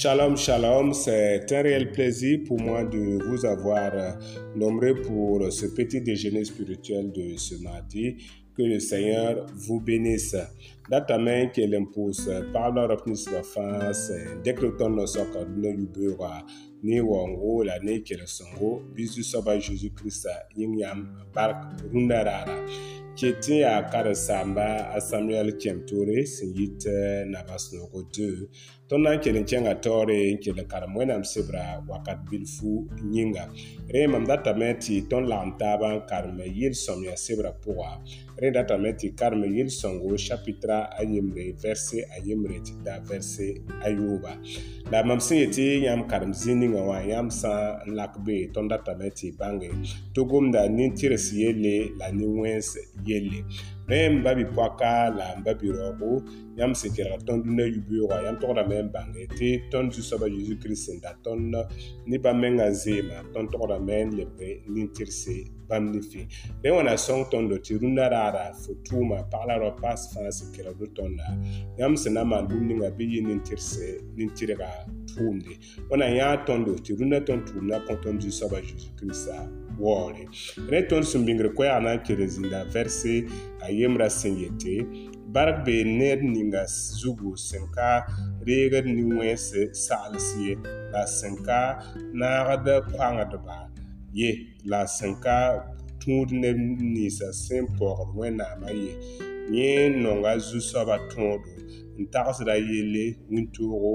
Shalom, shalom, c'est un réel plaisir pour moi de vous avoir euh, nombré pour ce petit déjeuner spirituel de ce mardi. Que le Seigneur vous bénisse. Datamen que l'impulse parle repnis la face, décretons nos nous no yubura, ni wango la ne que le songo, bisu Jésus Christ, yam bark rundarara. Kiti a karasamba a Samuel Kemtore, signite nabasnogo 2. tõnd na n kell n kẽngã taoore n kell karem wẽnnaam sebra wakat bilfu yĩnga rẽ mam datame tɩ tõnd lagem taabã n karem yel-sõm yaa sebrã pʋga rẽ datame tɩ karem yel-sõngo chapitra ayembre vɛrse ayembre tɩ da vɛrse ayooba la mam sẽn yetɩ yãmb karem zĩ ningã wã yãmb sã n lak be tõnd datame tɩ bãnge togomda nin-tɩrs yelle la nin-wẽns yelle rẽem ba bɩ poaka la n ba bɩ-raoogo yãmb sẽn kelg tõnd dũnã yubeoogã yãmb togda me n bãnge tɩ tõnd zu-soabã zeezi kirist sẽn da tõnd ne bãmb mengã zeemã tõnd togda me n lebge ne n tɩrse bãmb ne fẽ rẽ wãna sõng tõndo tɩ rũndã raara fo tʋʋmã pag la rao paas fãa sẽn kelgdo tõnda yãmb sẽn na n maan bũmb ninga bɩ yɩ ne n tɩrse ne n tɩrga tʋʋmde wãna yãa tõndo tɩ rũndã tõnd tʋʋmdã kõ tõnd zu-soabã zeezi kiristã wole rẽ tõnd sũ-bĩngr koɛɛgã n kelg zĩnga vɛrse a yembra sẽn yete barg bee ned ninga zugu sẽn ka reegd nin-wẽens saglsi ye la sẽn ka naagd koãngdba ye la sẽn ka tũud neb ninsã sẽn paoogd wẽnnaamã ye yẽ nonga zu-soabã tõodo n tagsda yelle wĩntoogo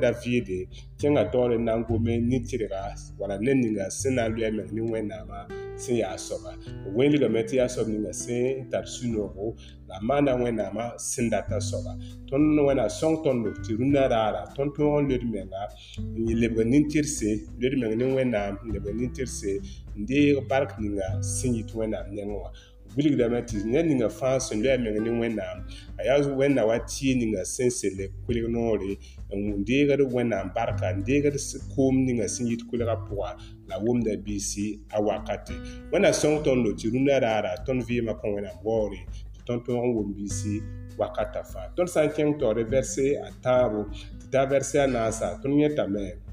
da vie de tɩ ŋa taoore na n gome ni tɩrga wala ne ninga sẽn na n loɛ meng ne wẽnnaamã sẽn yaa soaba welgame tɩ yaa soab ninga sẽn tar sũ-noogo la maana wẽnnaamã sẽn data soaba tõnd wẽna sõng tõndo tɩ rũndã raara tõnd tõog n lod menga n lebg nin-tɩrse lod meng ne wẽnnaam n lebg nin-tɩrse n deeg bark ninga sẽn yit wẽnnaam neng wã wilgdame tɩ ned ninga fãa sẽn loɛ meng ne wẽnnaam a yaa wẽnna wa tɩɩ ninga sẽn selle kelg noore n deegd wẽnnaam barka n deegd koom ninga sẽn yit kelga pʋga la wʋmda biisi a wakate wẽnna sõng tõndo tɩ rũndã raara tõnd vɩɩmã kõ wẽnnaam waoore tɩ tõnd tõog n wʋm biisi wakata fãa tõnd sã n kẽng taoore vɛrse a tãabo tɩ taa vɛrse a naasa tõnd yẽtame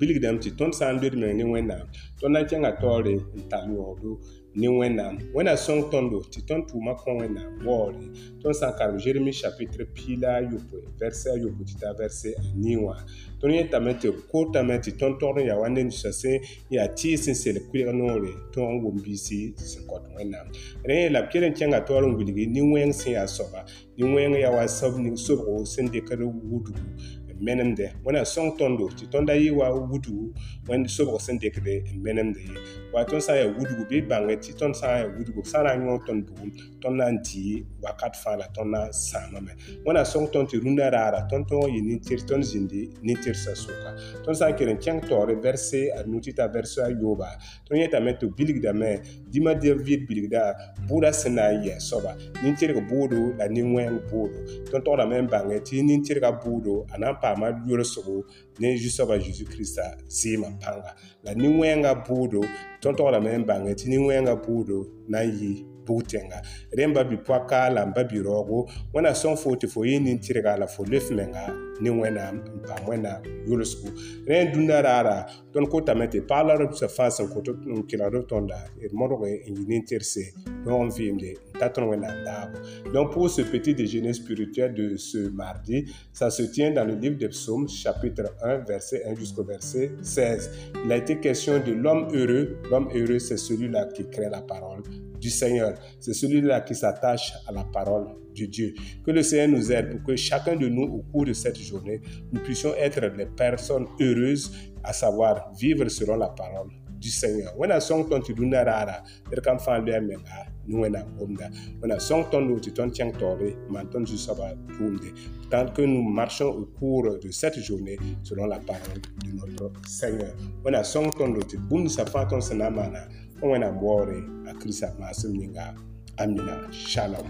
bilgdã tɩ tõnd sã n loedme ne wẽnnaam tõnd na n kẽngã taoore n tall yõodo ne wẽnnaam wẽnna sõng tõndo tɩ tõnd tʋʋmã kõ wẽnnaam waoore tõnd sã n karem jeremi chapitre pila ayopoe vɛrse ayopo tɩ taa vɛrse anii wã tõnd yẽtame tɩ kotame tɩ tõnd togd n yaa wa ned ninsã sẽn yaa tɩɩs n sel koɛɛg noore tõog n wʋm-biisi sẽn kõt wẽnnaam rẽ la b kell n kẽnga taoor n wilgi ne wẽng sẽn yaa soaba ne wẽng yaa wa sob ning sobgo sẽn dekd wudgu menemde wẽna sõng tõndo tɩ tõnda yɩ wa wudgu wẽnd sobg sẽn dekde n menemde ye wa tõnd sã n yaa wudgu bɩ bãnge tɩ tõnd sã n yaa wudgu sã na n yõ tõnd bugum tõnd na n tɩ wakat fãa la tõnd na n sãamame wẽna sõng tõnd tɩ rũndã raara tõnd tõog yɩ nin-tɩr tõnd zĩndi nin-tɩr sã soka tõnd sã n kell n kẽng taoore vɛrse a nu tɩ t'a vɛrse a yooba tõnd yetame tɩ bilgdame dĩmã david bilgda bʋʋda sẽn na n yɩa soaba nin-tɩrg boodo la nin-wẽng boodo tõnd togdame n bãnge tɩ nin-tɩrgã boodo a na n paama yoli sogo ne zu-soaba yezu kirista zɩɩmã pãnga la nin-wɛɛngã buudo tõn-tɔgrame n bãnge tɩ nin-wɛɛngã buudo na n yɩ bug Remba bi bipʋa la n pa biroogo wẽna sẽn fo fo la fo lef menga ni wena, n paam wẽnnaam yʋlsgu rẽ dũnã raara tõnd kotame tɩ paag la rb sã fãa sẽn kot n kelgd b tõnda d modg n yɩ on tɩrse noog n donc pour ce petit déjeuner spirituel de ce mardi ça se tient dans le livre des psaumes chapitre 1 verset 1 jusqu'au verset 16 il a été question de l'homme heureux l'homme heureux c'est celui-là qui crée la parole du Seigneur. C'est celui-là qui s'attache à la parole de Dieu. Que le Seigneur nous aide pour que chacun de nous, au cours de cette journée, nous puissions être des personnes heureuses, à savoir vivre selon la parole du Seigneur. son ton tu rara, ton Tant que nous marchons au cours de cette journée selon la parole de notre Seigneur. ŋwɛna mɔɔre a kirisa maasim nyinga amina shalom